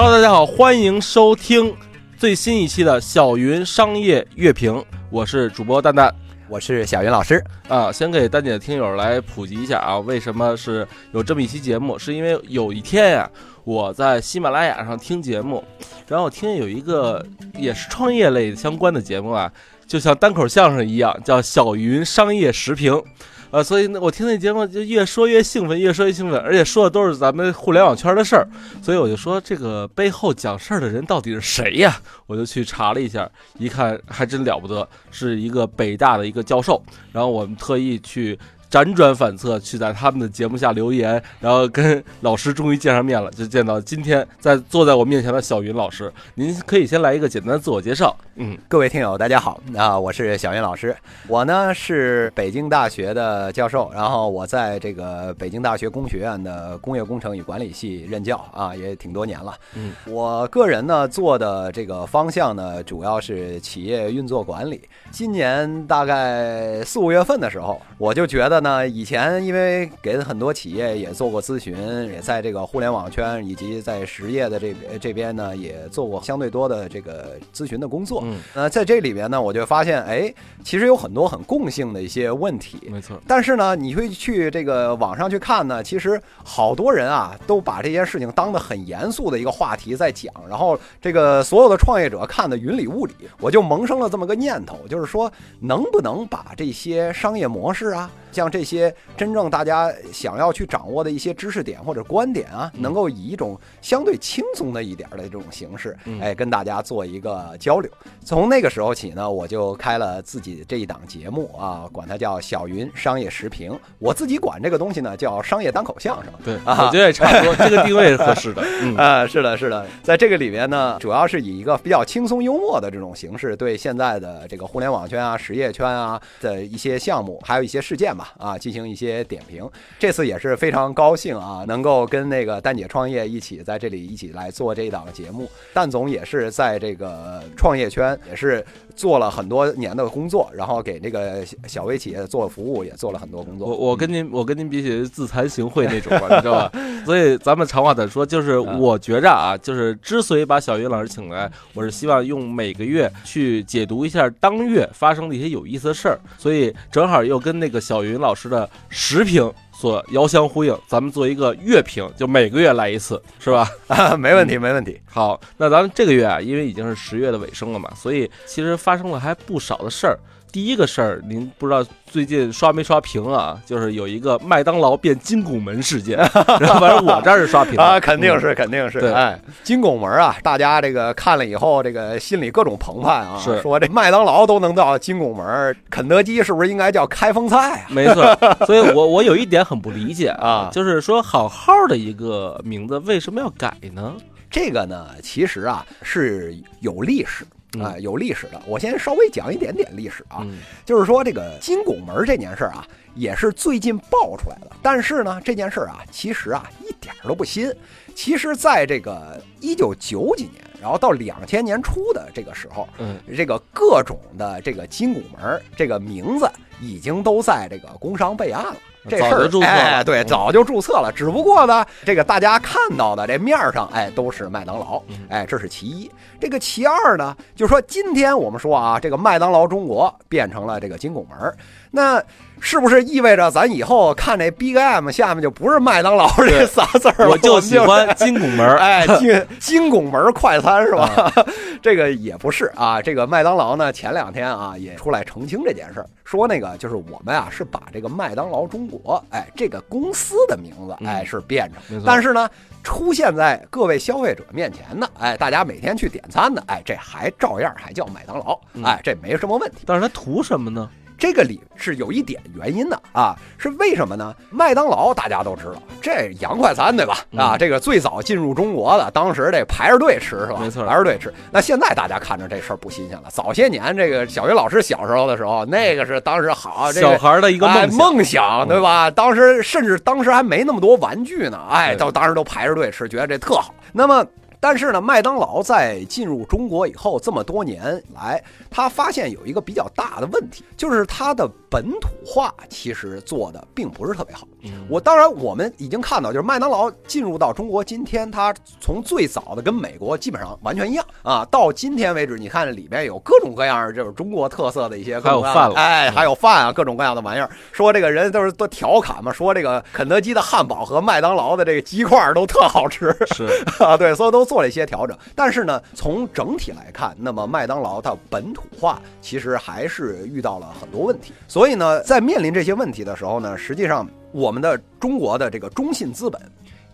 Hello，大家好，欢迎收听最新一期的小云商业乐评，我是主播蛋蛋。我是小云老师啊，先给蛋姐的听友来普及一下啊，为什么是有这么一期节目？是因为有一天呀，我在喜马拉雅上听节目，然后我听见有一个也是创业类相关的节目啊，就像单口相声一样，叫小云商业时评。呃，所以呢，我听那节目就越说越兴奋，越说越兴奋，而且说的都是咱们互联网圈的事儿，所以我就说这个背后讲事儿的人到底是谁呀？我就去查了一下，一看还真了不得，是一个北大的一个教授，然后我们特意去。辗转反侧去在他们的节目下留言，然后跟老师终于见上面了，就见到今天在坐在我面前的小云老师。您可以先来一个简单的自我介绍。嗯，各位听友大家好，啊，我是小云老师，我呢是北京大学的教授，然后我在这个北京大学工学院的工业工程与管理系任教啊，也挺多年了。嗯，我个人呢做的这个方向呢主要是企业运作管理。今年大概四五月份的时候，我就觉得。呢，以前因为给很多企业也做过咨询，也在这个互联网圈以及在实业的这这边呢，也做过相对多的这个咨询的工作。嗯，那在这里边呢，我就发现，哎，其实有很多很共性的一些问题。没错。但是呢，你会去这个网上去看呢，其实好多人啊，都把这件事情当得很严肃的一个话题在讲，然后这个所有的创业者看得云里雾里。我就萌生了这么个念头，就是说，能不能把这些商业模式啊？像这些真正大家想要去掌握的一些知识点或者观点啊，能够以一种相对轻松的一点的这种形式，哎，跟大家做一个交流。从那个时候起呢，我就开了自己这一档节目啊，管它叫小云商业时评。我自己管这个东西呢叫商业单口相声。对，啊我觉得也差不多，这个定位是合适的。啊，是的，是的，在这个里面呢，主要是以一个比较轻松幽默的这种形式，对现在的这个互联网圈啊、实业圈啊的一些项目，还有一些事件吧。啊，进行一些点评。这次也是非常高兴啊，能够跟那个蛋姐创业一起在这里一起来做这档节目。蛋总也是在这个创业圈也是做了很多年的工作，然后给那个小微企业做服务也做了很多工作。我我跟您我跟您比起自惭形秽那种，你知道吧？所以咱们长话短说，就是我觉着啊，就是之所以把小云老师请来，我是希望用每个月去解读一下当月发生的一些有意思的事儿，所以正好又跟那个小云。云老师的时评所遥相呼应，咱们做一个月评，就每个月来一次，是吧？啊，没问题，没问题。好，那咱们这个月啊，因为已经是十月的尾声了嘛，所以其实发生了还不少的事儿。第一个事儿，您不知道最近刷没刷屏啊？就是有一个麦当劳变金拱门事件，反正我这儿是刷屏啊，肯定是，肯定是。哎，金拱门啊，大家这个看了以后，这个心里各种澎湃啊，是说这麦当劳都能到金拱门，肯德基是不是应该叫开封菜啊？没错，所以我我有一点很不理解啊，就是说好好的一个名字为什么要改呢？这个呢，其实啊是有历史。啊，有历史的，我先稍微讲一点点历史啊，就是说这个金拱门这件事儿啊，也是最近爆出来的。但是呢，这件事儿啊，其实啊一点都不新。其实，在这个一九九几年，然后到两千年初的这个时候，嗯，这个各种的这个金拱门这个名字已经都在这个工商备案了。这事儿哎，对，早就注册了。只不过呢，这个大家看到的这面上，哎，都是麦当劳，哎，这是其一。这个其二呢，就是说今天我们说啊，这个麦当劳中国变成了这个金拱门，那。是不是意味着咱以后看这 Big M 下面就不是麦当劳这仨字儿？我就喜欢金拱门，哎，金金拱门快餐是吧？这个也不是啊。这个麦当劳呢，前两天啊也出来澄清这件事儿，说那个就是我们啊是把这个麦当劳中国，哎，这个公司的名字，哎是变成，但是呢，出现在各位消费者面前的，哎，大家每天去点餐的，哎，这还照样还叫麦当劳，哎，这没什么问题。但是它图什么呢？这个里是有一点原因的啊，是为什么呢？麦当劳大家都知道，这洋快餐对吧？啊，这个最早进入中国的，当时得排着队吃是吧？没错，排着队吃。那现在大家看着这事儿不新鲜了。早些年这个小学老师小时候的时候，那个是当时好这小孩的一个梦梦想对吧？当时甚至当时还没那么多玩具呢，哎，到当时都排着队吃，觉得这特好。那么。但是呢，麦当劳在进入中国以后这么多年来，他发现有一个比较大的问题，就是它的本土化其实做的并不是特别好。我当然，我们已经看到，就是麦当劳进入到中国，今天它从最早的跟美国基本上完全一样啊，到今天为止，你看里边有各种各样就是中国特色的一些，还有饭了，哎，还有饭啊，各种各样的玩意儿。说这个人都是都调侃嘛，说这个肯德基的汉堡和麦当劳的这个鸡块都特好吃，是 啊，对，所以都做了一些调整。但是呢，从整体来看，那么麦当劳它本土化其实还是遇到了很多问题。所以呢，在面临这些问题的时候呢，实际上。我们的中国的这个中信资本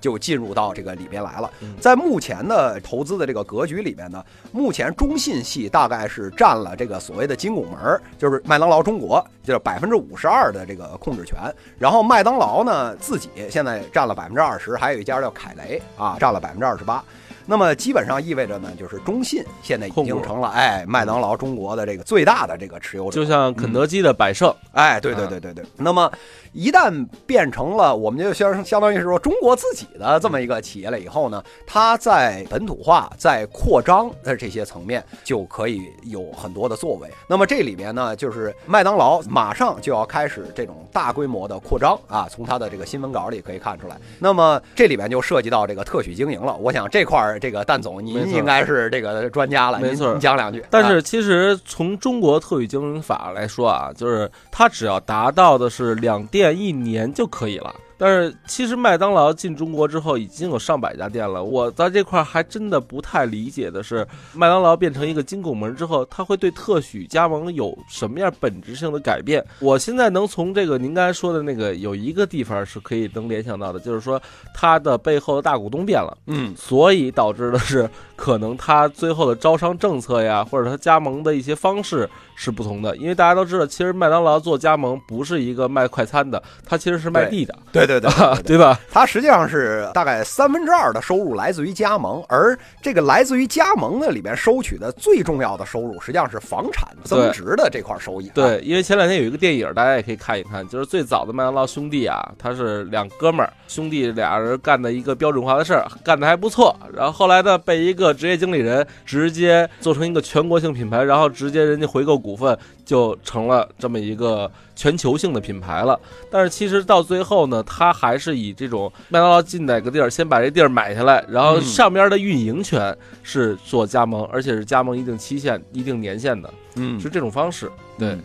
就进入到这个里边来了。在目前的投资的这个格局里面呢，目前中信系大概是占了这个所谓的金拱门，就是麦当劳中国，就是百分之五十二的这个控制权。然后麦当劳呢自己现在占了百分之二十，还有一家叫凯雷啊，占了百分之二十八。那么基本上意味着呢，就是中信现在已经成了哎麦当劳中国的这个最大的这个持有者，就像肯德基的百胜，哎，对对对对对。那么一旦变成了我们就相相当于是说中国自己的这么一个企业了以后呢，它在本土化、在扩张的这些层面就可以有很多的作为。那么这里面呢，就是麦当劳马上就要开始这种大规模的扩张啊，从它的这个新闻稿里可以看出来。那么这里面就涉及到这个特许经营了。我想这块儿。这个蛋总，您应该是这个专家了，没错，您讲两句。但是其实从中国特许经营法来说啊，就是它只要达到的是两店一年就可以了。但是其实麦当劳进中国之后已经有上百家店了，我在这块还真的不太理解的是，麦当劳变成一个金拱门之后，它会对特许加盟有什么样本质性的改变？我现在能从这个您刚才说的那个有一个地方是可以能联想到的，就是说它的背后的大股东变了，嗯，所以导致的是可能它最后的招商政策呀，或者它加盟的一些方式。是不同的，因为大家都知道，其实麦当劳做加盟不是一个卖快餐的，它其实是卖地的。对对对，对对吧？它实际上是大概三分之二的收入来自于加盟，而这个来自于加盟的里面收取的最重要的收入，实际上是房产增值的这块收益。对，因为前两天有一个电影，大家也可以看一看，就是最早的麦当劳兄弟啊，他是两哥们儿，兄弟俩人干的一个标准化的事儿，干的还不错。然后后来呢，被一个职业经理人直接做成一个全国性品牌，然后直接人家回购。股份就成了这么一个全球性的品牌了，但是其实到最后呢，它还是以这种麦当劳进哪个地儿，先把这地儿买下来，然后上边的运营权是做加盟，而且是加盟一定期限、一定年限的，嗯，是这种方式，对。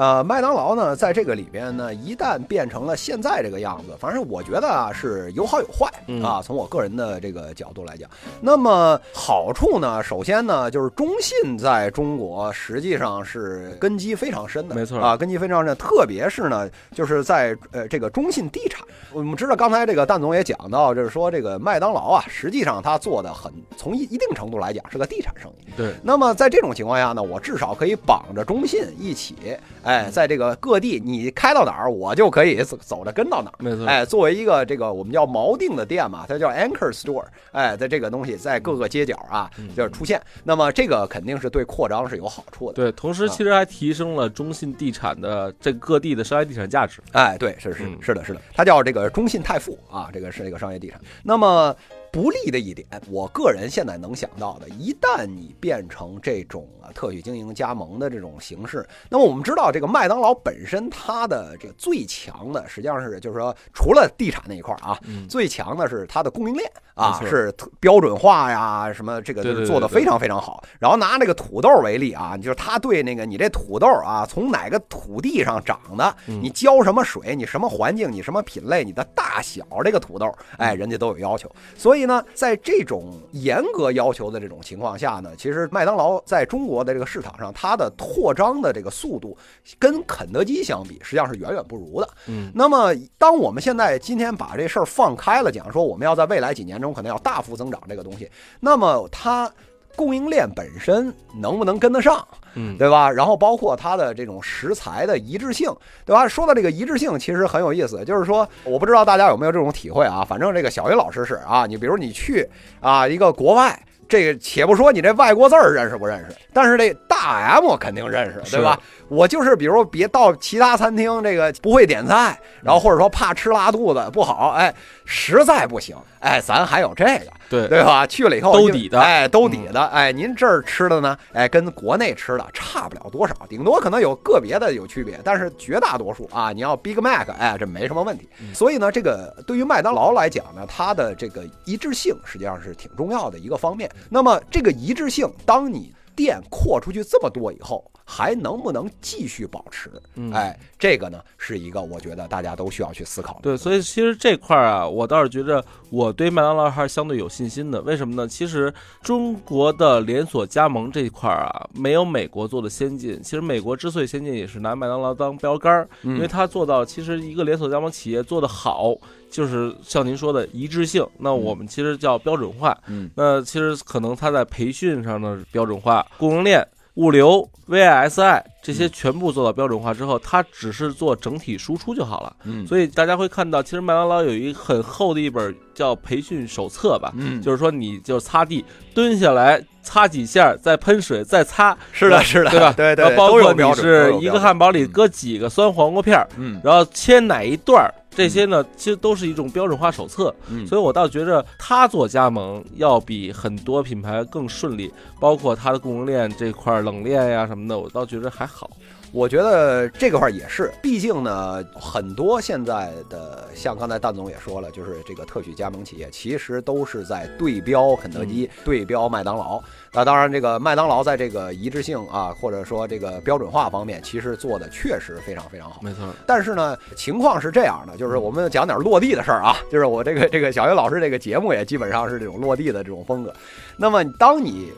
呃，麦当劳呢，在这个里边呢，一旦变成了现在这个样子，反正我觉得啊，是有好有坏啊。从我个人的这个角度来讲，那么好处呢，首先呢，就是中信在中国实际上是根基非常深的，没错啊，根基非常深。特别是呢，就是在呃这个中信地产，我们知道刚才这个蛋总也讲到，就是说这个麦当劳啊，实际上它做的很，从一一定程度来讲是个地产生意。对。那么在这种情况下呢，我至少可以绑着中信一起。哎，在这个各地，你开到哪儿，我就可以走走着跟到哪儿。没错。哎，作为一个这个我们叫锚定的店嘛，它叫 anchor store。哎，在这个东西在各个街角啊，就是出现。那么这个肯定是对扩张是有好处的。对，同时其实还提升了中信地产的这各地的商业地产价值。哎，对，是是是的，是的，它叫这个中信泰富啊，这个是这个商业地产。那么。不利的一点，我个人现在能想到的，一旦你变成这种啊特许经营加盟的这种形式，那么我们知道这个麦当劳本身它的这个最强的，实际上是就是说除了地产那一块啊，最强的是它的供应链啊，是标准化呀，什么这个做的非常非常好。然后拿那个土豆为例啊，就是他对那个你这土豆啊，从哪个土地上长的，你浇什么水，你什么环境，你什么品类，你的大小，这个土豆，哎，人家都有要求，所以。所以呢，在这种严格要求的这种情况下呢，其实麦当劳在中国的这个市场上，它的扩张的这个速度跟肯德基相比，实际上是远远不如的。嗯，那么当我们现在今天把这事儿放开了讲，说我们要在未来几年中可能要大幅增长这个东西，那么它。供应链本身能不能跟得上，嗯，对吧？然后包括它的这种食材的一致性，对吧？说到这个一致性，其实很有意思，就是说，我不知道大家有没有这种体会啊？反正这个小云老师是啊，你比如你去啊一个国外。这个且不说你这外国字儿认识不认识，但是这大 M 肯定认识，对吧？我就是比如别到其他餐厅，这个不会点菜，然后或者说怕吃拉肚子不好，哎，实在不行，哎，咱还有这个，对对吧？去了以后兜底的，哎，兜底的，哎，您这儿吃的呢，哎，跟国内吃的差不了多少，顶多可能有个别的有区别，但是绝大多数啊，你要 Big Mac，哎，这没什么问题。所以呢，这个对于麦当劳来讲呢，它的这个一致性实际上是挺重要的一个方面。那么这个一致性，当你店扩出去这么多以后。还能不能继续保持？哎，这个呢是一个我觉得大家都需要去思考的。对，所以其实这块儿啊，我倒是觉着我对麦当劳还是相对有信心的。为什么呢？其实中国的连锁加盟这一块儿啊，没有美国做的先进。其实美国之所以先进，也是拿麦当劳当标杆儿，因为它做到其实一个连锁加盟企业做得好，就是像您说的一致性。那我们其实叫标准化。嗯，那其实可能它在培训上的标准化，供应链。物流、VSI 这些全部做到标准化之后，它只是做整体输出就好了。嗯，所以大家会看到，其实麦当劳有一很厚的一本叫培训手册吧。嗯，就是说你就擦地，蹲下来擦几下，再喷水，再擦。是的，是的，对吧？对对，包括你是一个汉堡里搁几个酸黄瓜片儿，嗯，然后切哪一段儿。这些呢，其实都是一种标准化手册，嗯所以我倒觉着他做加盟要比很多品牌更顺利，包括它的供应链这块冷链呀什么的，我倒觉着还好。我觉得这个块也是，毕竟呢，很多现在的像刚才蛋总也说了，就是这个特许加盟企业其实都是在对标肯德基、对标麦当劳。那当然，这个麦当劳在这个一致性啊，或者说这个标准化方面，其实做的确实非常非常好。没错。但是呢，情况是这样的，就是我们讲点落地的事儿啊，就是我这个这个小岳老师这个节目也基本上是这种落地的这种风格。那么当你。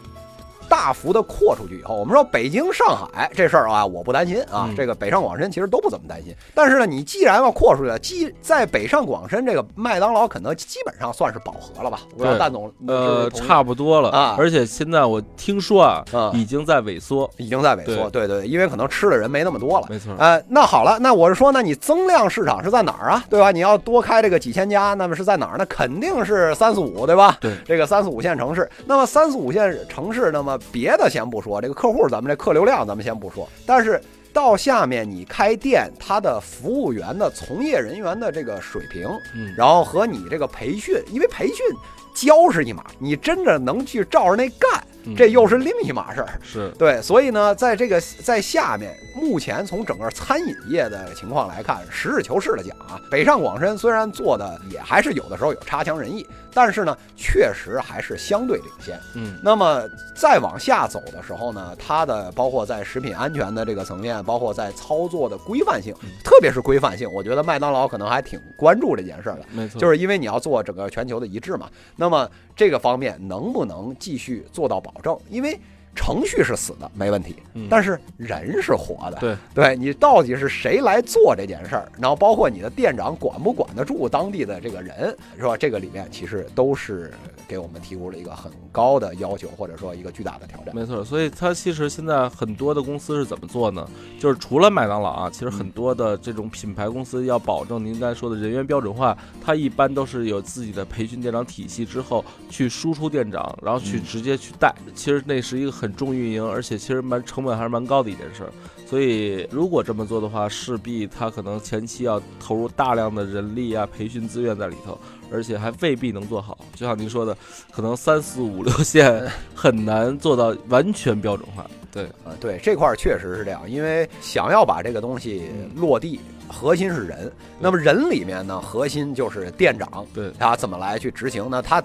大幅的扩出去以后，我们说北京、上海这事儿啊，我不担心啊。这个北上广深其实都不怎么担心。但是呢，你既然要扩出去了，基在北上广深这个麦当劳、肯德基基本上算是饱和了吧？我道蛋总呃，差不多了啊。而且现在我听说啊，已经在萎缩，已经在萎缩。对对，因为可能吃的人没那么多了。没错。呃，那好了，那我是说，那你增量市场是在哪儿啊？对吧？你要多开这个几千家，那么是在哪儿？那肯定是三四五，对吧？对，这个三四五线城市。那么三四五线城市，那么别的先不。说这个客户，咱们这客流量咱们先不说，但是到下面你开店，他的服务员的从业人员的这个水平，嗯，然后和你这个培训，因为培训教是一码，你真的能去照着那干。这又是另一码事儿，是对，所以呢，在这个在下面，目前从整个餐饮业的情况来看，实事求是的讲啊，北上广深虽然做的也还是有的时候有差强人意，但是呢，确实还是相对领先。嗯，那么再往下走的时候呢，它的包括在食品安全的这个层面，包括在操作的规范性，特别是规范性，我觉得麦当劳可能还挺关注这件事儿的。没错，就是因为你要做整个全球的一致嘛。那么这个方面能不能继续做到保？保证，因为。程序是死的，没问题，但是人是活的。对，对你到底是谁来做这件事儿，然后包括你的店长管不管得住当地的这个人，是吧？这个里面其实都是给我们提供了一个很高的要求，或者说一个巨大的挑战。没错，所以它其实现在很多的公司是怎么做呢？就是除了麦当劳啊，其实很多的这种品牌公司要保证您刚才说的人员标准化，它一般都是有自己的培训店长体系之后去输出店长，然后去直接去带。其实那是一个。很重运营，而且其实蛮成本还是蛮高的一件事儿，所以如果这么做的话，势必他可能前期要投入大量的人力啊、培训资源在里头，而且还未必能做好。就像您说的，可能 三四五六线很难做到完全标准化。对，啊，对，这块儿确实是这样，因为想要把这个东西落地，核心是人。那么人里面呢，核心就是店长，对，他怎么来去执行呢？他。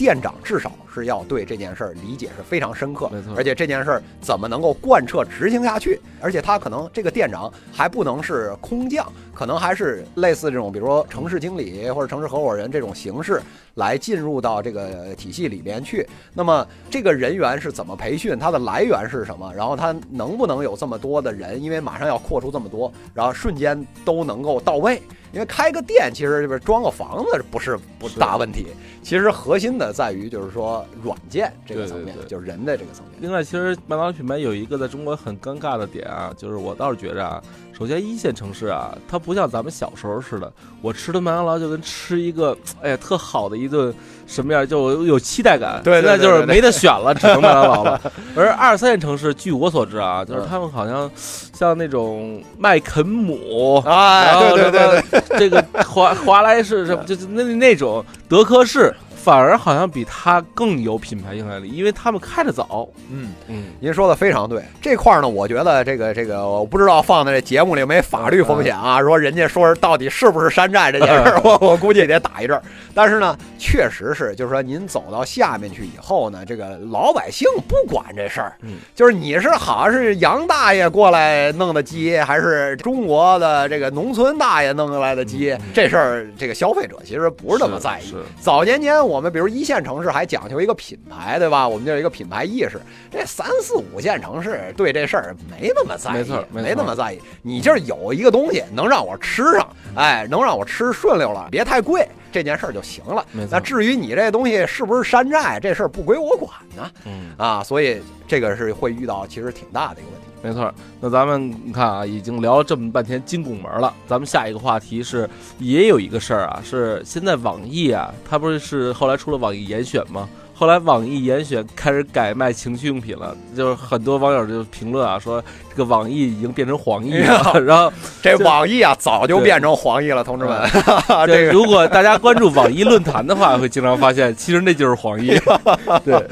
店长至少是要对这件事儿理解是非常深刻，没错。而且这件事儿怎么能够贯彻执行下去？而且他可能这个店长还不能是空降，可能还是类似这种，比如说城市经理或者城市合伙人这种形式来进入到这个体系里边去。那么这个人员是怎么培训？它的来源是什么？然后它能不能有这么多的人？因为马上要扩出这么多，然后瞬间都能够到位。因为开个店，其实这边装个房子不是不大问题。其实核心的在于就是说软件这个层面，就是人的这个层面。另外，其实麦当劳品牌有一个在中国很尴尬的点啊，就是我倒是觉着啊，首先一线城市啊，它不像咱们小时候似的，我吃的麦当劳就跟吃一个哎呀特好的一顿。什么样，就有期待感。对，现在就是没得选了，只能麦当劳了。而二三线城市，据我所知啊，就是他们好像像那种麦肯姆啊，对对对对，这个华华莱士什么，就是那那种德克士。反而好像比他更有品牌影响力，因为他们开的早。嗯嗯，您说的非常对。这块儿呢，我觉得这个这个，我不知道放在这节目里没法律风险啊。说人家说到底是不是山寨这件事儿，我 我估计也得打一阵儿。但是呢，确实是，就是说您走到下面去以后呢，这个老百姓不管这事儿。嗯，就是你是好像是杨大爷过来弄的鸡，还是中国的这个农村大爷弄过来的鸡，这事儿这个消费者其实不是那么在意。早年间。我们比如一线城市还讲究一个品牌，对吧？我们就有一个品牌意识。这三四五线城市对这事儿没那么在意，没错，没那么在意。你就是有一个东西能让我吃上，哎，能让我吃顺溜了，别太贵，这件事儿就行了。那至于你这东西是不是山寨，这事儿不归我管呢。嗯啊，所以这个是会遇到其实挺大的一个问题。没错，那咱们你看啊，已经聊了这么半天金拱门了，咱们下一个话题是，也有一个事儿啊，是现在网易啊，它不是是后来出了网易严选吗？后来网易严选开始改卖情趣用品了，就是很多网友就评论啊，说这个网易已经变成黄易了。然后这网易啊，早就变成黄易了，同志们。这个如果大家关注网易论坛的话，会经常发现，其实那就是黄易。对，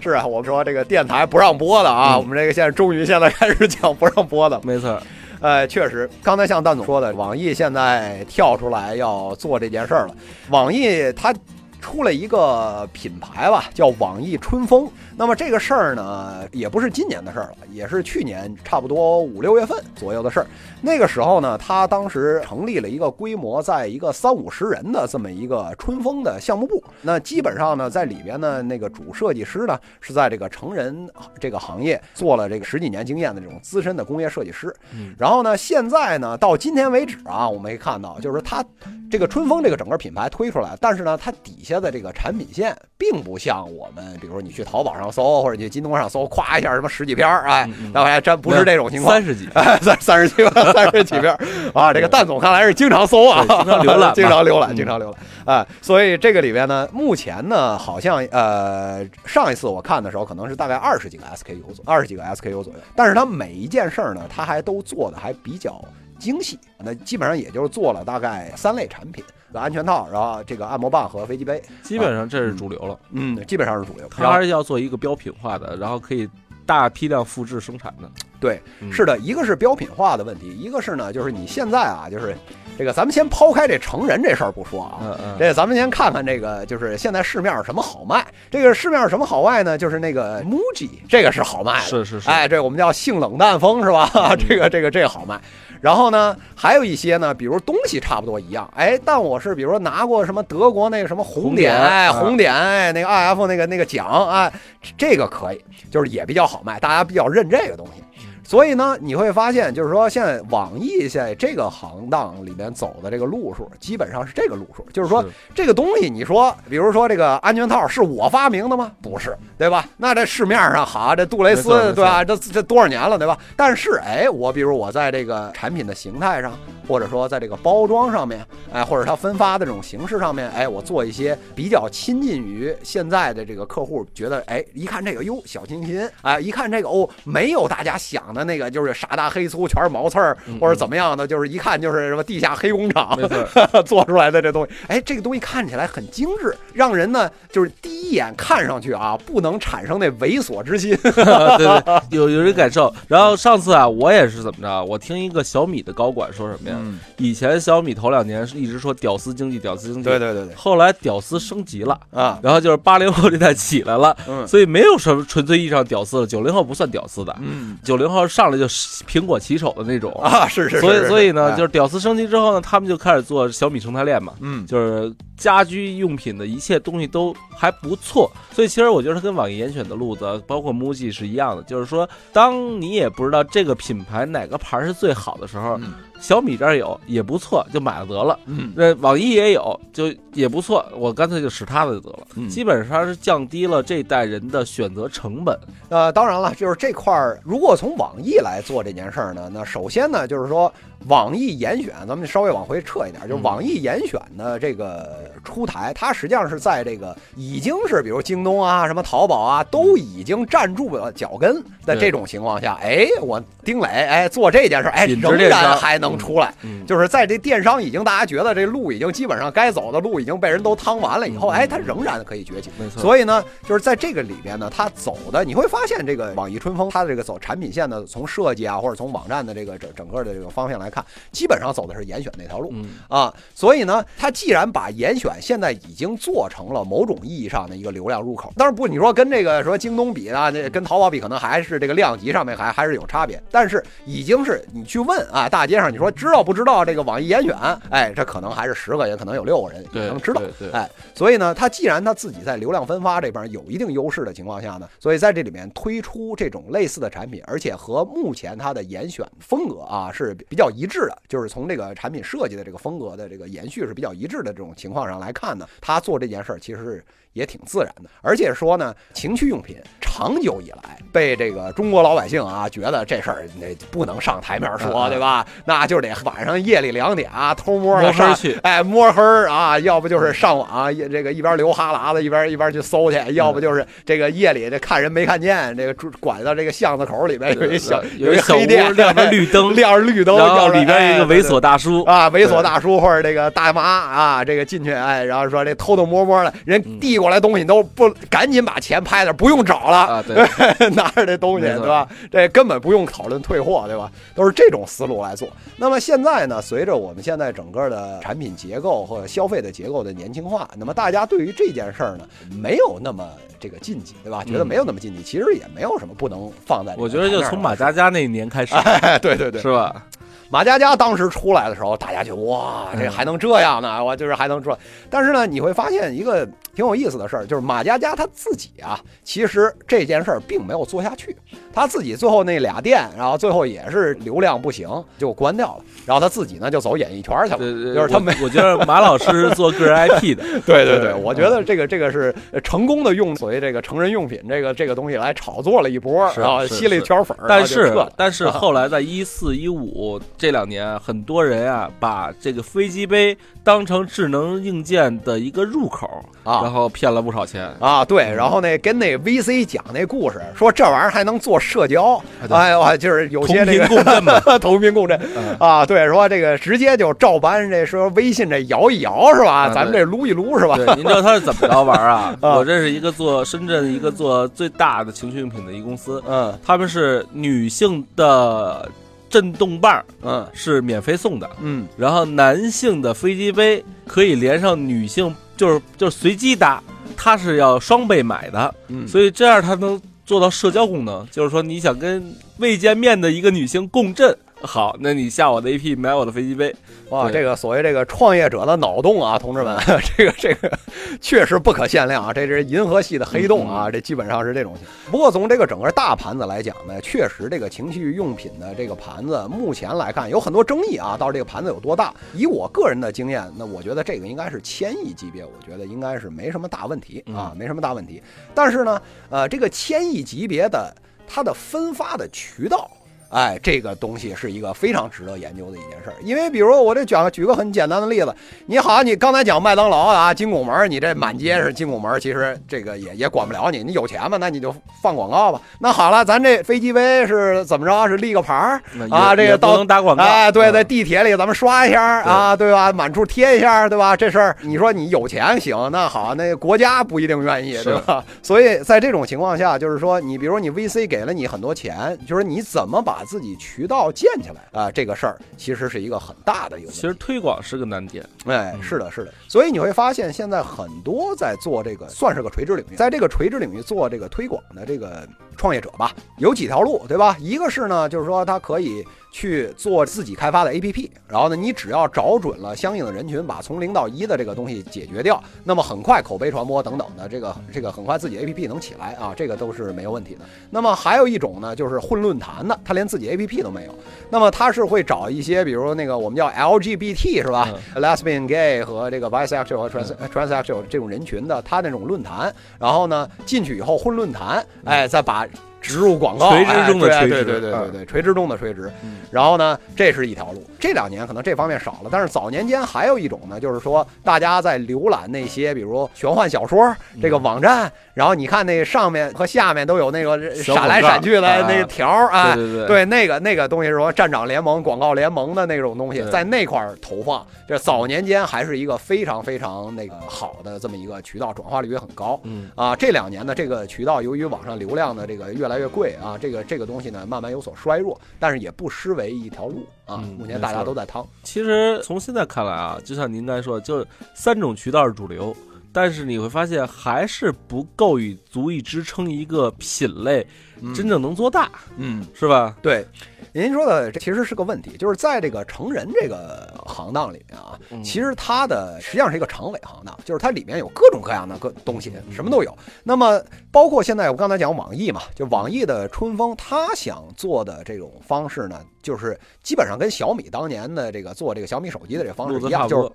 是啊，我们说这个电台不让播的啊，我们这个现在终于现在开始讲不让播的。没错，哎，确实，刚才像蛋总说的，网易现在跳出来要做这件事儿了。网易它。出了一个品牌吧，叫网易春风。那么这个事儿呢，也不是今年的事儿了，也是去年差不多五六月份左右的事儿。那个时候呢，他当时成立了一个规模在一个三五十人的这么一个春风的项目部。那基本上呢，在里边呢，那个主设计师呢，是在这个成人这个行业做了这个十几年经验的这种资深的工业设计师。然后呢，现在呢，到今天为止啊，我们可以看到，就是他这个春风这个整个品牌推出来，但是呢，它底下。下的这个产品线并不像我们，比如说你去淘宝上搜，或者你去京东上搜，咵一下什么十几篇儿，哎，那还真不是这种情况，三十几，三三十几三十几篇啊。这个蛋总看来是经常搜啊，经常浏览，经常浏览，经常浏览啊。所以这个里边呢，目前呢，好像呃，上一次我看的时候，可能是大概二十几个 SKU 左二十几个 SKU 左右，但是它每一件事儿呢，它还都做的还比较精细，那基本上也就是做了大概三类产品。安全套，然后这个按摩棒和飞机杯，基本上这是主流了。嗯，基本上是主流。它还是要做一个标品化的，然后可以大批量复制生产的。对，是的，一个是标品化的问题，一个是呢，就是你现在啊，就是这个，咱们先抛开这成人这事儿不说啊，嗯嗯，这咱们先看看这个，就是现在市面上什么好卖？这个市面上什么好卖呢？就是那个 MUJI，这个是好卖的，是是是，哎，这我们叫性冷淡风是吧？这个这个这个好卖。然后呢，还有一些呢，比如东西差不多一样，哎，但我是比如说拿过什么德国那个什么红点，哎，红点，哎，那个 I F 那个那个奖，哎，这个可以，就是也比较好卖，大家比较认这个东西。所以呢，你会发现，就是说，现在网易在这个行当里面走的这个路数，基本上是这个路数。就是说，这个东西，你说，比如说这个安全套是我发明的吗？不是，对吧？那这市面上好，这杜蕾斯，对吧？这这多少年了，对吧？但是，哎，我比如我在这个产品的形态上，或者说在这个包装上面，哎，或者它分发的这种形式上面，哎，我做一些比较亲近于现在的这个客户觉得，哎，一看这个哟，小清新，哎，一看这个哦，没有大家想的。那个就是傻大黑粗，全是毛刺儿，或者怎么样的，就是一看就是什么地下黑工厂 做出来的这东西。哎，这个东西看起来很精致，让人呢就是第一眼看上去啊，不能产生那猥琐之心。对对，有有这感受。然后上次啊，我也是怎么着？我听一个小米的高管说什么呀？以前小米头两年是一直说屌丝经济，屌丝经济。对对对对。后来屌丝升级了啊，然后就是八零后这代起来了，所以没有什么纯粹意义上屌丝了。九零后不算屌丝的，嗯，九零后。上来就苹果起手的那种。啊，是是，所以所以呢，就是屌丝升级之后呢，他们就开始做小米生态链嘛，嗯，就是家居用品的一切东西都还不错，所以其实我觉得跟网易严选的路子，包括 MUJI 是一样的，就是说，当你也不知道这个品牌哪个牌是最好的时候。小米这儿有也不错，就买了得了。嗯，那网易也有，就也不错，我干脆就使它的就得了。嗯，基本上是降低了这代人的选择成本。呃，当然了，就是这块儿，如果从网易来做这件事儿呢，那首先呢，就是说网易严选，咱们稍微往回撤一点，就是网易严选的这个出台，它实际上是在这个已经是比如京东啊、什么淘宝啊，都已经站住了脚跟的这种情况下，哎，我丁磊哎做这件事，哎，仍然还能出来，就是在这电商已经大家觉得这路已经基本上该走的路已经被人都趟完了以后，哎，它仍然可以崛起。所以呢，就是在这个里边呢，它走的你会发现，这个网易春风它的这个走产品线呢，从设计啊，或者从网站的这个整整个的这个方向来看，基本上走的是严选那条路啊。所以呢，他既然把严选现在已经做成了某种意义上的一个流量入口，当然不，你说跟这个说京东比啊，那跟淘宝比，可能还是这个量级上面还还是有差别。但是已经是你去问啊，大街上你说知道不知道这个网易严选？哎，这可能还是十个，也可能有六个人能知道。哎，所以呢，他既然他自己在流量分发这边有一定优势的情况下呢，所以在这里面推出这种类似的产品，而且和目前它的严选风格啊是比较一一致的，就是从这个产品设计的这个风格的这个延续是比较一致的这种情况上来看呢，他做这件事儿其实是。也挺自然的，而且说呢，情趣用品长久以来被这个中国老百姓啊觉得这事儿那不能上台面说，对吧？那就得晚上夜里两点啊偷摸的上去，哎摸黑儿啊，要不就是上网这个一边流哈喇子一边一边去搜去，要不就是这个夜里这看人没看见，这个拐到这个巷子口里边有一小有一黑店亮着绿灯，亮着绿灯，然后里边一个猥琐大叔。啊，猥琐大叔或者这个大妈啊，这个进去哎，然后说这偷偷摸摸的人递。过来东西你都不赶紧把钱拍那，不用找了啊！对，拿着这东西对吧？这根本不用讨论退货对吧？都是这种思路来做。那么现在呢，随着我们现在整个的产品结构和消费的结构的年轻化，那么大家对于这件事儿呢，没有那么这个禁忌对吧？觉得没有那么禁忌，其实也没有什么不能放在。我觉得就从马佳佳那一年开始，对对对，是吧？马佳佳当时出来的时候，大家就哇，这还能这样呢？我就是还能这。但是呢，你会发现一个挺有意思的事儿，就是马佳佳他自己啊，其实这件事儿并没有做下去。他自己最后那俩店，然后最后也是流量不行，就关掉了。然后他自己呢，就走演艺圈去了。就是他没，我觉得马老师是做个人 IP 的。对对对，我觉得这个这个是成功的用所谓这个成人用品这个这个东西来炒作了一波，然后吸了一圈粉。但是但是后来在一四一五。这两年，很多人啊，把这个飞机杯当成智能硬件的一个入口啊，然后骗了不少钱啊。对，然后那跟那 VC 讲那故事，说这玩意儿还能做社交，哎呦，就是有些这个 同频共振嘛，同频共振啊。对，说这个直接就照搬这说微信这摇一摇是吧？咱们这撸一撸是吧？您知道他是怎么着玩 啊？我认识一个做深圳一个做最大的情趣用品的一公司，嗯，他们是女性的。震动棒，嗯，是免费送的，嗯，然后男性的飞机杯可以连上女性，就是就是随机搭，它是要双倍买的，嗯，所以这样它能做到社交功能，就是说你想跟未见面的一个女性共振。好，那你下我的 AP 买我的飞机杯，哇，这个所谓这个创业者的脑洞啊，同志们，这个这个确实不可限量啊，这是银河系的黑洞啊，这基本上是这种。不过从这个整个大盘子来讲呢，确实这个情趣用品的这个盘子目前来看有很多争议啊，到底这个盘子有多大？以我个人的经验，那我觉得这个应该是千亿级别，我觉得应该是没什么大问题啊，没什么大问题。但是呢，呃，这个千亿级别的它的分发的渠道。哎，这个东西是一个非常值得研究的一件事儿，因为比如我这讲举个很简单的例子，你好，你刚才讲麦当劳啊，金拱门，你这满街是金拱门，其实这个也也管不了你，你有钱嘛，那你就放广告吧。那好了，咱这飞机杯是怎么着？是立个牌儿啊，这个都能打广告。哎，对，在地铁里咱们刷一下啊，对吧？满处贴一下，对吧？这事儿你说你有钱行，那好，那国家不一定愿意，对吧？所以在这种情况下，就是说你比如你 VC 给了你很多钱，就是你怎么把自己渠道建起来啊，这个事儿其实是一个很大的一个。其实推广是个难点，哎，是的，是的。所以你会发现，现在很多在做这个，算是个垂直领域，在这个垂直领域做这个推广的这个创业者吧，有几条路，对吧？一个是呢，就是说他可以。去做自己开发的 APP，然后呢，你只要找准了相应的人群，把从零到一的这个东西解决掉，那么很快口碑传播等等的，这个这个很快自己 APP 能起来啊，这个都是没有问题的。那么还有一种呢，就是混论坛的，他连自己 APP 都没有，那么他是会找一些，比如那个我们叫 LGBT 是吧，Lesbian、Gay 和这个 Bisexual 和 Trans Transsexual 这种人群的，他那种论坛，然后呢进去以后混论坛，哎，再把。植入广告，垂直中的垂直，对对对对对，垂直中的垂直。然后呢，这是一条路。这两年可能这方面少了，但是早年间还有一种呢，就是说大家在浏览那些比如玄幻小说这个网站，然后你看那上面和下面都有那个闪来闪去的那个条儿啊，对对。对，那个那个东西是说站长联盟、广告联盟的那种东西，在那块儿投放，这早年间还是一个非常非常那个好的这么一个渠道，转化率也很高。嗯。啊，这两年呢，这个渠道由于网上流量的这个越来越贵啊，这个这个东西呢慢慢有所衰弱，但是也不失为一条路啊。目前大家都在趟。其实从现在看来啊，就像您刚才说，就三种渠道是主流，但是你会发现还是不够以足以支撑一个品类真正能做大，嗯，是吧？对。您说的这其实是个问题，就是在这个成人这个行当里面啊，其实它的实际上是一个长尾行当，就是它里面有各种各样的各东西，什么都有。那么包括现在我刚才讲网易嘛，就网易的春风，它想做的这种方式呢，就是基本上跟小米当年的这个做这个小米手机的这个方式一样，就是。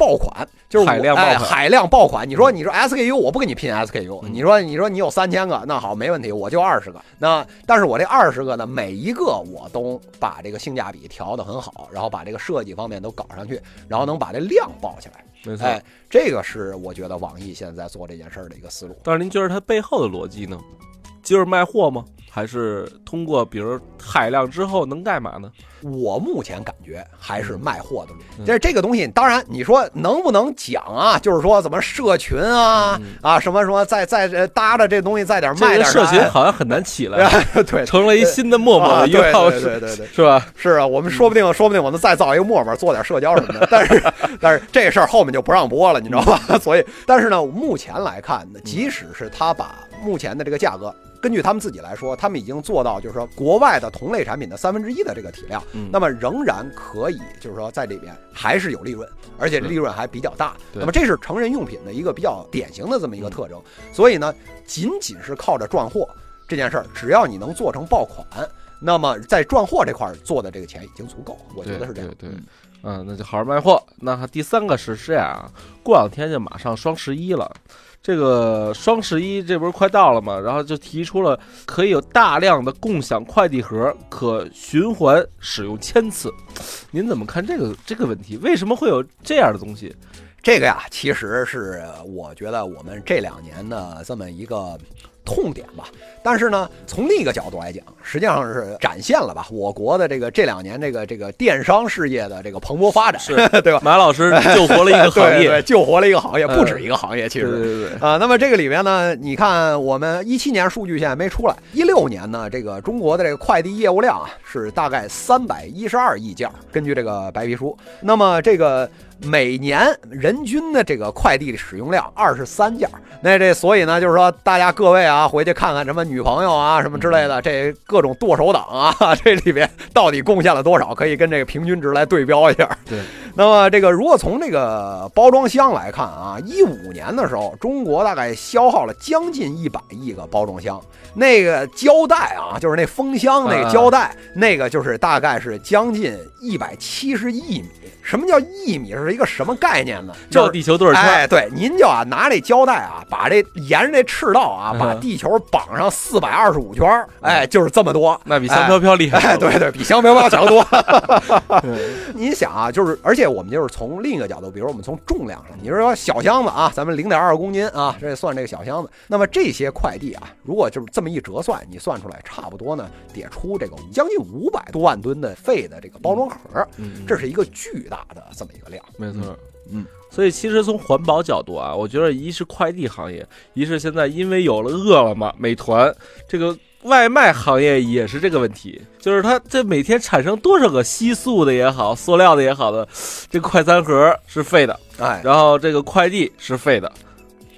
爆款就是海量哎，海量爆款。你说你说 SKU，我不跟你拼 SKU。你说你说你有三千个，那好没问题，我就二十个。那但是我这二十个呢，每一个我都把这个性价比调得很好，然后把这个设计方面都搞上去，然后能把这量爆起来。没错，哎，这个是我觉得网易现在在做这件事儿的一个思路。但是您觉得它背后的逻辑呢？就是卖货吗？还是通过比如海量之后能干嘛呢？我目前感觉还是卖货的路。这这个东西，当然你说能不能讲啊？就是说怎么社群啊啊什么什么，再再搭着这东西再点卖点。社群好像很难起来，对，成了一新的陌陌的一号，对对对，是吧？是啊，我们说不定说不定我们再造一个陌陌，做点社交什么的。但是 但是这事儿后面就不让播了，你知道吧？所以，但是呢，目前来看，即使是他把目前的这个价格。根据他们自己来说，他们已经做到，就是说国外的同类产品的三分之一的这个体量，那么仍然可以，就是说在里面还是有利润，而且利润还比较大。那么这是成人用品的一个比较典型的这么一个特征。所以呢，仅仅是靠着赚货这件事儿，只要你能做成爆款，那么在赚货这块做的这个钱已经足够。我觉得是这样。对，嗯，那就好好卖货。那第三个是这样啊，过两天就马上双十一了。这个双十一这不是快到了吗？然后就提出了可以有大量的共享快递盒，可循环使用千次。您怎么看这个这个问题？为什么会有这样的东西？这个呀，其实是我觉得我们这两年的这么一个。痛点吧，但是呢，从另一个角度来讲，实际上是展现了吧我国的这个这两年这个这个电商事业的这个蓬勃发展，是 对吧？马老师救活了一个行业，对救活了一个行业，不止一个行业，其实对对对啊。那么这个里面呢，你看我们一七年数据现在没出来，一六年呢，这个中国的这个快递业务量啊是大概三百一十二亿件，根据这个白皮书，那么这个。每年人均的这个快递的使用量二十三件，那这所以呢，就是说大家各位啊，回去看看什么女朋友啊什么之类的，这各种剁手党啊，这里边到底贡献了多少，可以跟这个平均值来对标一下。对，那么这个如果从这个包装箱来看啊，一五年的时候，中国大概消耗了将近一百亿个包装箱，那个胶带啊，就是那封箱那个胶带，那个就是大概是将近一百七十亿米。什么叫一米？是一个什么概念呢？就是地球多少圈？哎，对，您就啊拿这胶带啊，把这沿着这赤道啊，把地球绑上四百二十五圈哎，就是这么多。那比香飘飘厉害。哎对对，比香飘飘强多。您想啊，就是而且我们就是从另一个角度，比如我们从重量上，你说小箱子啊，咱们零点二公斤啊，这算这个小箱子。那么这些快递啊，如果就是这么一折算，你算出来差不多呢，得出这个将近五百多万吨的废的这个包装盒。嗯，这是一个巨大。大的这么一个量，没错，嗯，所以其实从环保角度啊，我觉得一是快递行业，一是现在因为有了饿了么、美团。这个外卖行业也是这个问题，就是它这每天产生多少个吸塑的也好、塑料的也好的这个快餐盒是废的，哎，然后这个快递是废的，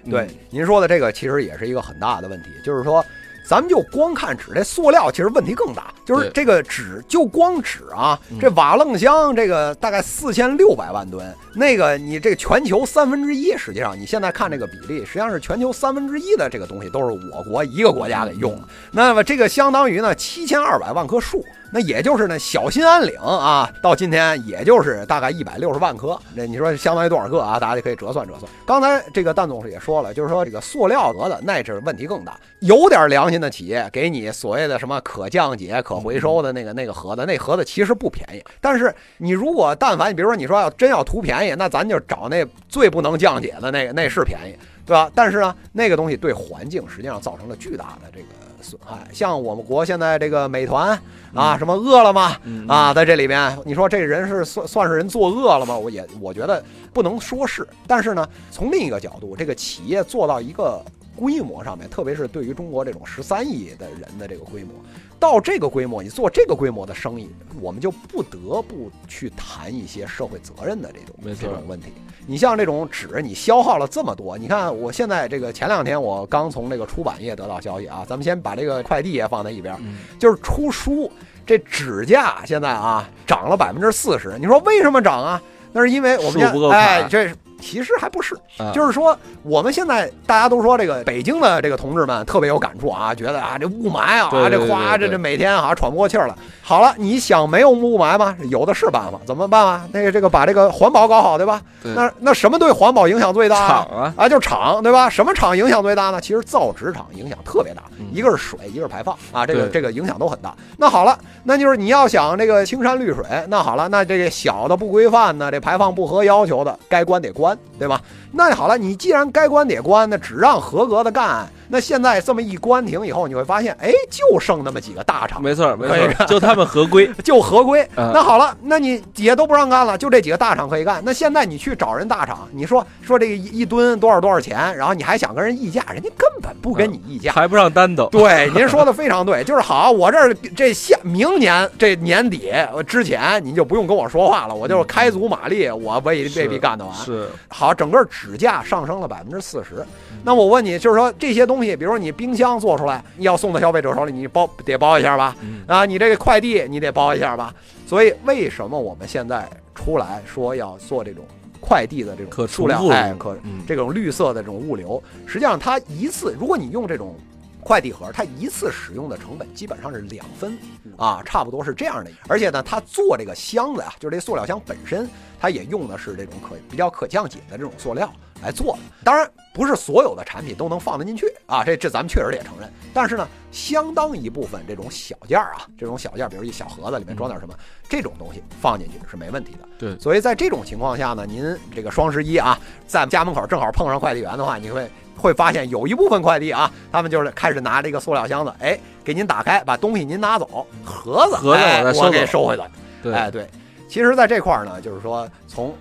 对，您说的这个其实也是一个很大的问题，就是说。咱们就光看纸，这塑料其实问题更大。就是这个纸，就光纸啊，这瓦楞箱这个大概四千六百万吨，那个你这个全球三分之一，实际上你现在看这个比例，实际上是全球三分之一的这个东西都是我国一个国家给用的。那么这个相当于呢七千二百万棵树。那也就是呢，小兴安岭啊，到今天也就是大概一百六十万棵。那你说相当于多少个啊？大家就可以折算折算。刚才这个蛋总也说了，就是说这个塑料盒子那是问题更大。有点良心的企业给你所谓的什么可降解、可回收的那个那个盒子，那盒子其实不便宜。但是你如果但凡你比如说你说要真要图便宜，那咱就找那最不能降解的那个，那是便宜，对吧？但是呢，那个东西对环境实际上造成了巨大的这个损害。像我们国现在这个美团。啊，什么饿了么？啊，在这里边，你说这人是算算是人作恶了吗？我也我觉得不能说是，但是呢，从另一个角度，这个企业做到一个规模上面，特别是对于中国这种十三亿的人的这个规模，到这个规模，你做这个规模的生意，我们就不得不去谈一些社会责任的这种这种问题。你像这种纸，你消耗了这么多，你看我现在这个前两天我刚从这个出版业得到消息啊，咱们先把这个快递也放在一边，就是出书这纸价现在啊涨了百分之四十，你说为什么涨啊？那是因为我们家哎这。其实还不是，就是说我们现在大家都说这个北京的这个同志们特别有感触啊，觉得啊这雾霾啊，这哗这这每天啊喘不过气儿了。好了，你想没有雾霾吗？有的是办法，怎么办啊？那个这个把这个环保搞好，对吧？那那什么对环保影响最大？厂啊啊，就是厂，对吧？什么厂影响最大呢？其实造纸厂影响特别大，一个是水，一个是排放啊，这个这个影响都很大。那好了，那就是你要想这个青山绿水，那好了，那这个小的不规范的，这排放不合要求的，该关得关。对吧？那好了，你既然该关得关，那只让合格的干。那现在这么一关停以后，你会发现，哎，就剩那么几个大厂，没错，没错，就他们合规，就合规。那好了，那你底下都不让干了，就这几个大厂可以干。那现在你去找人大厂，你说说这个一吨多少多少钱，然后你还想跟人议价，人家根本不跟你议价，还不让单都。对，您说的非常对，就是好，我这儿这下明年这年底之前，您就不用跟我说话了，我就是开足马力，我未未必干得完。是好，整个纸价上升了百分之四十。那我问你，就是说这些东西，比如说你冰箱做出来，你要送到消费者手里，你包得包一下吧？啊，你这个快递你得包一下吧？所以为什么我们现在出来说要做这种快递的这种数量哎可这种绿色的这种物流？实际上它一次，如果你用这种快递盒，它一次使用的成本基本上是两分啊，差不多是这样的。而且呢，它做这个箱子呀，就是这塑料箱本身，它也用的是这种可比较可降解的这种塑料。来做的，当然不是所有的产品都能放得进去啊，这这咱们确实也承认。但是呢，相当一部分这种小件儿啊，这种小件儿，比如一小盒子里面装点什么，这种东西放进去是没问题的。对，所以在这种情况下呢，您这个双十一啊，在家门口正好碰上快递员的话，你会会发现有一部分快递啊，他们就是开始拿这个塑料箱子，哎，给您打开，把东西您拿走，盒子盒子我给收回来。对，哎对，其实在这块儿呢，就是说从。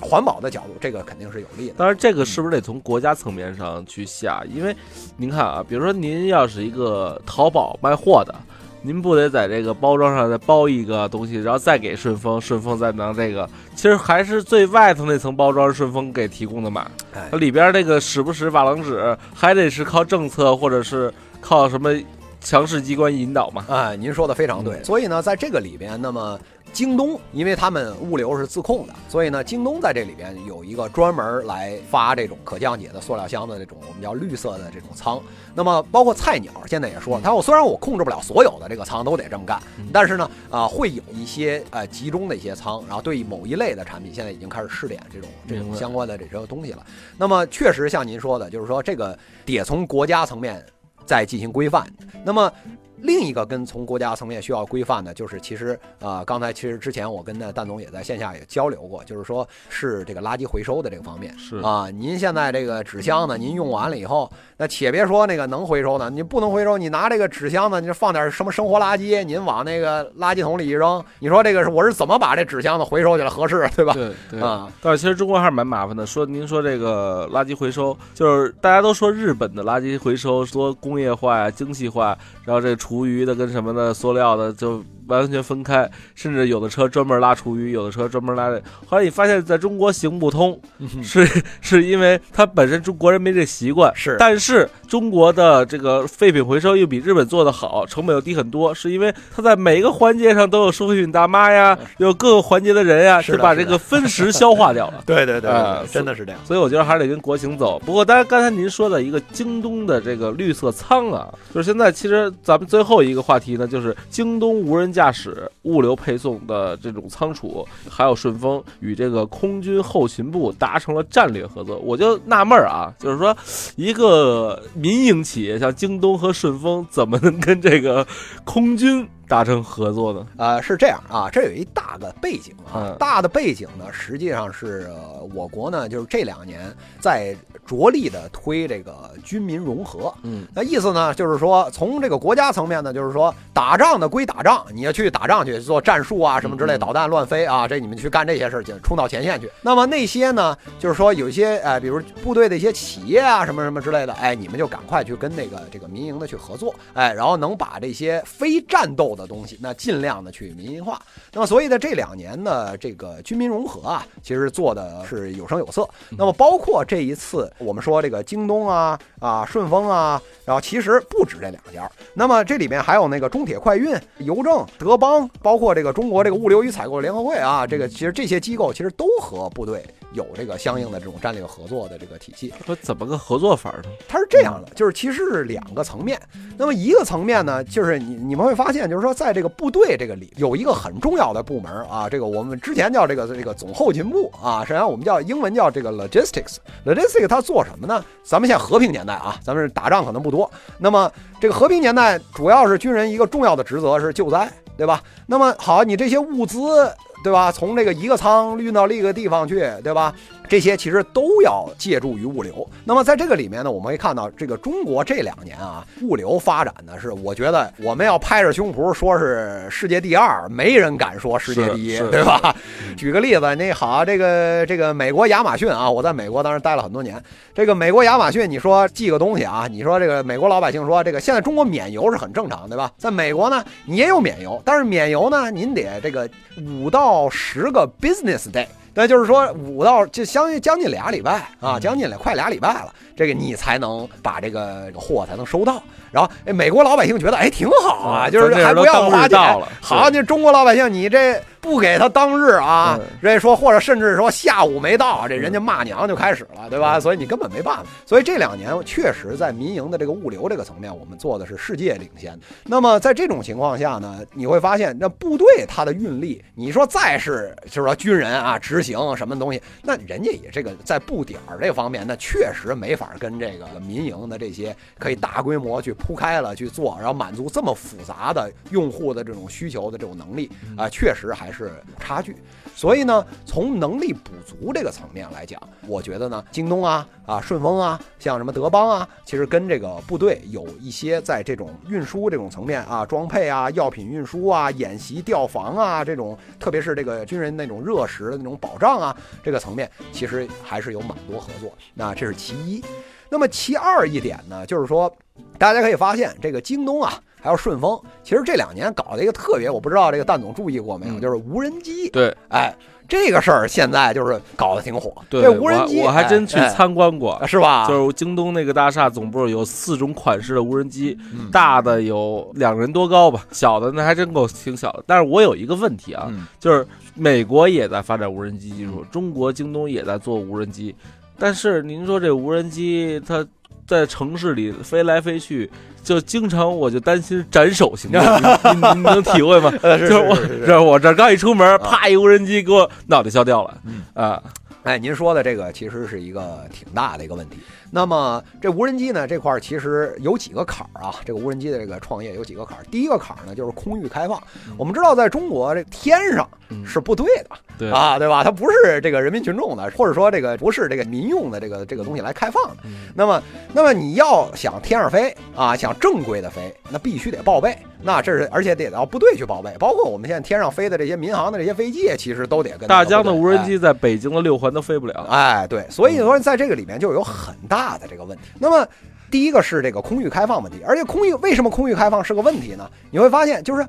环保的角度，这个肯定是有利的。当然这个是不是得从国家层面上去下？因为您看啊，比如说您要是一个淘宝卖货的，您不得在这个包装上再包一个东西，然后再给顺丰，顺丰再拿这个。其实还是最外头那层包装，顺丰给提供的嘛。它里边这个使不使珐琅纸，还得是靠政策或者是靠什么强势机关引导嘛？哎，您说的非常对。所以呢，在这个里边，那么。京东，因为他们物流是自控的，所以呢，京东在这里边有一个专门来发这种可降解的塑料箱的这种我们叫绿色的这种仓。那么包括菜鸟现在也说，他说虽然我控制不了所有的这个仓都得这么干，但是呢，啊，会有一些呃集中的一些仓，然后对某一类的产品现在已经开始试点这种这种相关的这些东西了。那么确实像您说的，就是说这个得从国家层面再进行规范。那么。另一个跟从国家层面需要规范的，就是其实呃，刚才其实之前我跟那蛋总也在线下也交流过，就是说是这个垃圾回收的这个方面是啊，您现在这个纸箱呢，您用完了以后，那且别说那个能回收的，你不能回收，你拿这个纸箱子，你放点什么生活垃圾，您往那个垃圾桶里一扔，你说这个是我是怎么把这纸箱子回收起来合适，对吧？对对啊，但是其实中国还是蛮麻烦的。说您说这个垃圾回收，就是大家都说日本的垃圾回收说工业化呀、精细化，然后这厨余的跟什么。的塑料的就完全分开，甚至有的车专门拉厨余，有的车专门拉这。后来你发现在中国行不通，是 是因为它本身中国人没这习惯，是，但是中国的这个废品回收又比日本做的好，成本又低很多，是因为它在每个环节上都有收废品大妈呀，有各个环节的人呀，是把这个分时消化掉了。对对对，真的是这样。所以我觉得还是得跟国情走。不过，当然刚才您说的一个京东的这个绿色仓啊，就是现在其实咱们最后一个话题呢，就是京东无人驾驶物流配送的这种仓储，还有顺丰与这个空军后勤部达成了战略合作。我就纳闷儿啊，就是说一个民营企业像京东和顺丰，怎么能跟这个空军？达成合作呢？呃，是这样啊，这有一大的背景啊，大的背景呢，实际上是我国呢，就是这两年在着力的推这个军民融合。嗯，那意思呢，就是说从这个国家层面呢，就是说打仗的归打仗，你要去打仗去做战术啊什么之类，导弹乱飞啊，这你们去干这些事儿去，冲到前线去。那么那些呢，就是说有一些哎，比如部队的一些企业啊什么什么之类的，哎，你们就赶快去跟那个这个民营的去合作，哎，然后能把这些非战斗。的东西，那尽量的去民营化。那么，所以呢，这两年呢，这个军民融合啊，其实做的是有声有色。那么，包括这一次我们说这个京东啊、啊顺丰啊，然后其实不止这两家。那么这里面还有那个中铁快运、邮政、德邦，包括这个中国这个物流与采购联合会啊，这个其实这些机构其实都和部队。有这个相应的这种战略合作的这个体系，说怎么个合作法呢？它是这样的，就是其实是两个层面。那么一个层面呢，就是你你们会发现，就是说在这个部队这个里有一个很重要的部门啊，这个我们之前叫这个这个总后勤部啊，实际上我们叫英文叫这个 logistics。logistics 它做什么呢？咱们现在和平年代啊，咱们打仗可能不多。那么这个和平年代主要是军人一个重要的职责是救灾，对吧？那么好，你这些物资。对吧？从这个一个仓运到另一个地方去，对吧？这些其实都要借助于物流。那么在这个里面呢，我们会看到这个中国这两年啊，物流发展呢是，我觉得我们要拍着胸脯说是世界第二，没人敢说世界第一，对吧？举个例子，那好，这个这个美国亚马逊啊，我在美国当时待了很多年。这个美国亚马逊，你说寄个东西啊，你说这个美国老百姓说这个现在中国免邮是很正常，对吧？在美国呢，你也有免邮，但是免邮呢，您得这个五到十个 business day。那就是说，五到就相于将近俩礼拜啊，将近了快俩礼拜了，这个你才能把这个货才能收到。然后，哎，美国老百姓觉得，哎，挺好啊，就是还不要花钱。好，你中国老百姓，你这。不给他当日啊，人家说或者甚至说下午没到，这人家骂娘就开始了，对吧？所以你根本没办法。所以这两年确实在民营的这个物流这个层面，我们做的是世界领先。那么在这种情况下呢，你会发现那部队它的运力，你说再是就是说军人啊执行什么东西，那人家也这个在布点儿这方面，那确实没法跟这个民营的这些可以大规模去铺开了去做，然后满足这么复杂的用户的这种需求的这种能力啊，确实还。还是差距，所以呢，从能力补足这个层面来讲，我觉得呢，京东啊、啊顺丰啊，像什么德邦啊，其实跟这个部队有一些在这种运输这种层面啊，装配啊、药品运输啊、演习调防啊这种，特别是这个军人那种热食的那种保障啊，这个层面其实还是有蛮多合作。那这是其一。那么其二一点呢，就是说，大家可以发现这个京东啊。还有顺丰，其实这两年搞了一个特别，我不知道这个蛋总注意过没有，就是无人机。对，哎，这个事儿现在就是搞得挺火。对，无人机我还真去参观过，是吧？就是京东那个大厦总部有四种款式的无人机，大的有两人多高吧，小的那还真够挺小的。但是我有一个问题啊，就是美国也在发展无人机技术，中国京东也在做无人机，但是您说这无人机它在城市里飞来飞去。就经常我就担心斩首行动，你你能体会吗？就是我这我这刚一出门，啪一无人机给我脑袋削掉了啊！哎，您说的这个其实是一个挺大的一个问题。那么这无人机呢这块儿其实有几个坎儿啊，这个无人机的这个创业有几个坎儿。第一个坎儿呢就是空域开放。我们知道在中国这天上是不对的，对啊，对吧？它不是这个人民群众的，或者说这个不是这个民用的这个这个东西来开放的。那么，那么你要想天上飞啊，想正规的飞，那必须得报备。那这是而且得到部队去报备，包括我们现在天上飞的这些民航的这些飞机，其实都得跟大疆的无人机在北京的六环都飞不了。哎，对，所以说在这个里面就有很大的这个问题。那么第一个是这个空域开放问题，而且空域为什么空域开放是个问题呢？你会发现就是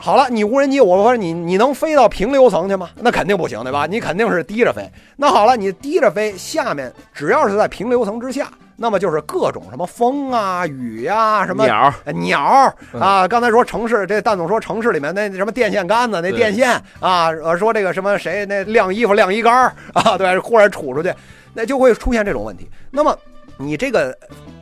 好了，你无人机，我说你你能飞到平流层去吗？那肯定不行，对吧？你肯定是低着飞。那好了，你低着飞，下面只要是在平流层之下，那么就是各种什么风啊、雨呀、什么鸟鸟啊。刚才说城市，这蛋总说城市里面那什么电线杆子、那电线啊，呃，说这个什么谁那晾衣服晾衣杆啊，对，忽然杵出去，那就会出现这种问题。那么你这个。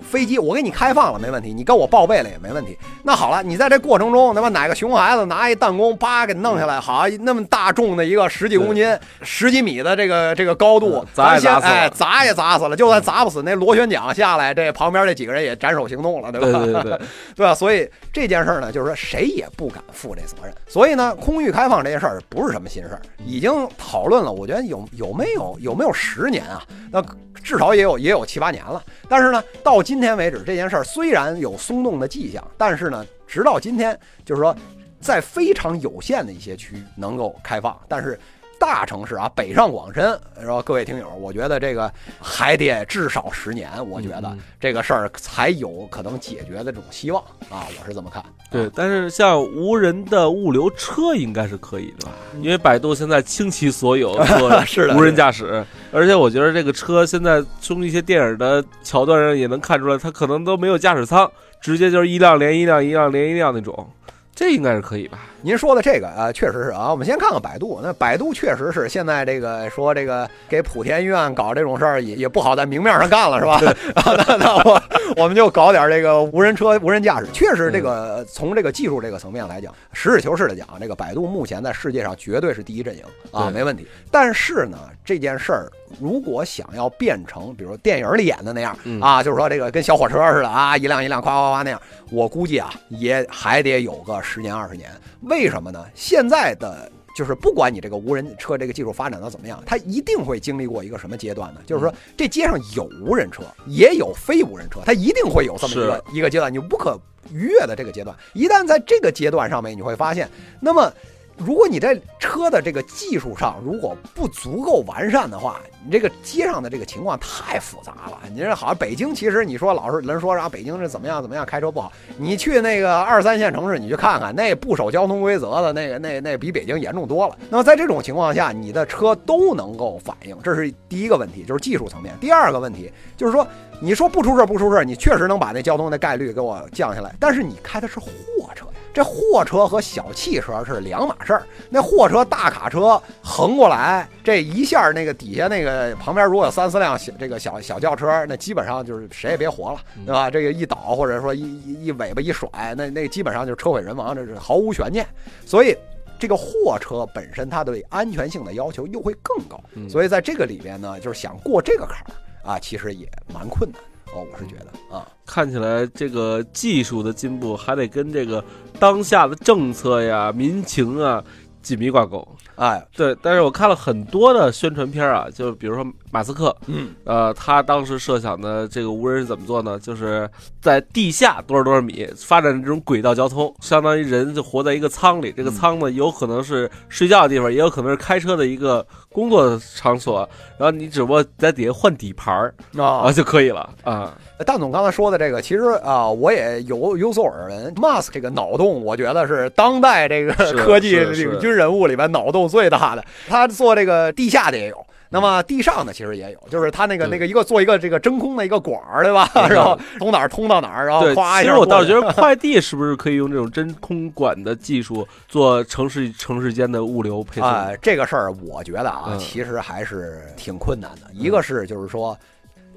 飞机我给你开放了没问题，你跟我报备了也没问题。那好了，你在这过程中，他妈哪个熊孩子拿一弹弓，叭给弄下来，好那么大重的一个十几公斤、十几米的这个这个高度，砸也砸死了，砸也砸死了。就算砸不死，那螺旋桨下来，这旁边这几个人也斩首行动了，对吧？对对对，对吧？所以这件事儿呢，就是说谁也不敢负这责任。所以呢，空域开放这件事儿不是什么新事儿，已经讨论了。我觉得有有没有有没有十年啊？那至少也有也有七八年了。但是呢，到今天为止，这件事儿虽然有松动的迹象，但是呢，直到今天，就是说，在非常有限的一些区域能够开放，但是。大城市啊，北上广深，然后各位听友，我觉得这个还得至少十年，我觉得这个事儿才有可能解决的这种希望啊，我是这么看。对，但是像无人的物流车应该是可以的，因为百度现在倾其所有 做是无人驾驶，而且我觉得这个车现在从一些电影的桥段上也能看出来，它可能都没有驾驶舱，直接就是一辆连一辆，一辆连一辆那种。这应该是可以吧？您说的这个啊，确实是啊。我们先看看百度，那百度确实是现在这个说这个给莆田医院搞这种事儿也也不好在明面上干了，是吧？那那我我们就搞点这个无人车、无人驾驶。确实，这个从这个技术这个层面来讲，实事求是的讲，这个百度目前在世界上绝对是第一阵营啊，没问题。但是呢，这件事儿如果想要变成比如电影里演的那样啊，就是说这个跟小火车似的啊，一辆一辆夸夸夸那样，我估计啊，也还得有个。十年二十年，为什么呢？现在的就是不管你这个无人车这个技术发展到怎么样，它一定会经历过一个什么阶段呢？就是说，这街上有无人车，也有非无人车，它一定会有这么一个一个阶段，你不可逾越的这个阶段。一旦在这个阶段上面，你会发现，那么。如果你在车的这个技术上如果不足够完善的话，你这个街上的这个情况太复杂了。你这好像北京，其实你说老是人说啥北京是怎么样怎么样开车不好，你去那个二三线城市你去看看，那不守交通规则的那个 那那比北京严重多了。那么在这种情况下，你的车都能够反应，这是第一个问题，就是技术层面。第二个问题就是说，你说不出事不出事，你确实能把那交通的概率给我降下来，但是你开的是货车。这货车和小汽车是两码事儿。那货车大卡车横过来，这一下那个底下那个旁边如果有三四辆小这个小小轿车，那基本上就是谁也别活了，对吧？这个一倒或者说一一一尾巴一甩，那那基本上就是车毁人亡，这是毫无悬念。所以这个货车本身它对安全性的要求又会更高，所以在这个里边呢，就是想过这个坎儿啊，其实也蛮困难。哦，我是觉得啊，看起来这个技术的进步还得跟这个当下的政策呀、民情啊紧密挂钩。哎，对，但是我看了很多的宣传片啊，就比如说马斯克，嗯，呃，他当时设想的这个无人是怎么做呢？就是在地下多少多少米发展这种轨道交通，相当于人就活在一个舱里，这个舱呢有可能是睡觉的地方，也有可能是开车的一个工作场所，然后你只不过在底下换底盘儿啊就可以了啊。蛋总刚才说的这个，其实啊，我也有有所耳闻。Musk 这个脑洞，我觉得是当代这个科技领军人物里边脑洞最大的。他做这个地下的也有，那么地上的其实也有，就是它那个那个一个做一个这个真空的一个管儿，对吧？然后从哪儿通到哪儿，然后夸一下。其实我倒觉得快递是不是可以用这种真空管的技术做城市城市间的物流配送？哎，这个事儿我觉得啊，其实还是挺困难的。一个是就是说。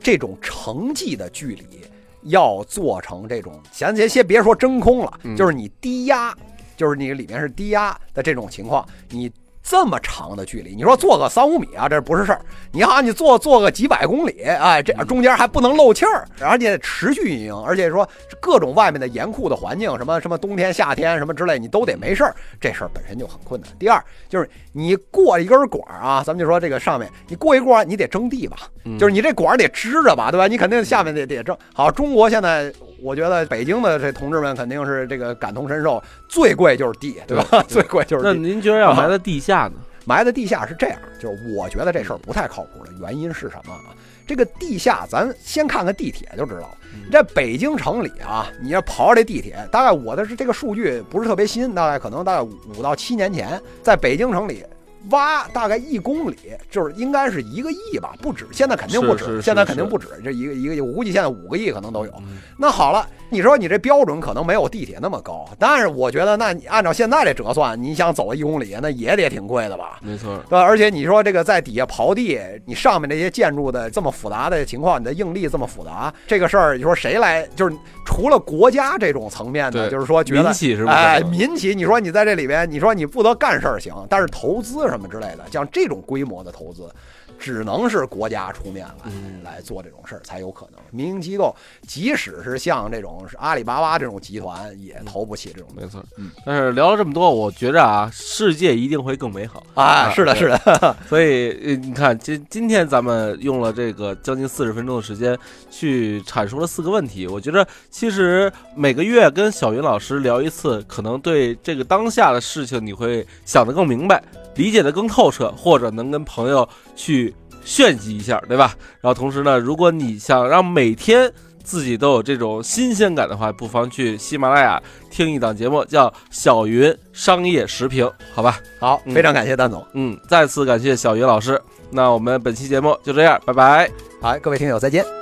这种城际的距离要做成这种，先先先别说真空了，就是你低压，就是你里面是低压的这种情况，你。这么长的距离，你说坐个三五米啊，这不是事儿。你好，你坐坐个几百公里，哎，这中间还不能漏气儿，而且持续运营，而且说各种外面的严酷的环境，什么 什么冬天、夏天什么之类，你都得没事儿。这事儿本身就很困难。第二就是你过一根管儿啊，咱们就说这个上面你过一过，你得征地吧，就是你这管儿得支着吧，对吧？你肯定下面得得征。好，中国现在。我觉得北京的这同志们肯定是这个感同身受，最贵就是地，对吧？最贵就是。那您觉得要埋在地下呢？埋在地下是这样，就是我觉得这事儿不太靠谱的原因是什么啊？这个地下，咱先看看地铁就知道了。在北京城里啊，你要刨这地铁，大概我的是这个数据不是特别新，大概可能大概五到七年前，在北京城里。挖大概一公里，就是应该是一个亿吧，不止，现在肯定不止，现在肯定不止，这一个一个，我估计现在五个亿可能都有。那好了，你说你这标准可能没有地铁那么高，但是我觉得，那你按照现在这折算，你想走一公里，那也得挺贵的吧？没错，对吧？而且你说这个在底下刨地，你上面这些建筑的这么复杂的情况，你的应力这么复杂，这个事儿，你说谁来？就是除了国家这种层面的，就是说觉得民企是哎，民企，你说你在这里边，你说你不得干事儿行，但是投资。什么之类的，像这种规模的投资，只能是国家出面来来做这种事儿才有可能。民营机构即使是像这种阿里巴巴这种集团，也投不起这种。没错，嗯。但是聊了这么多，我觉着啊，世界一定会更美好啊！是的，是的。所以你看，今今天咱们用了这个将近四十分钟的时间，去阐述了四个问题。我觉得其实每个月跟小云老师聊一次，可能对这个当下的事情你会想得更明白。理解得更透彻，或者能跟朋友去炫技一下，对吧？然后同时呢，如果你想让每天自己都有这种新鲜感的话，不妨去喜马拉雅听一档节目，叫《小云商业时评》，好吧？好，非常感谢蛋总，嗯，再次感谢小云老师。那我们本期节目就这样，拜拜。好，各位听友再见。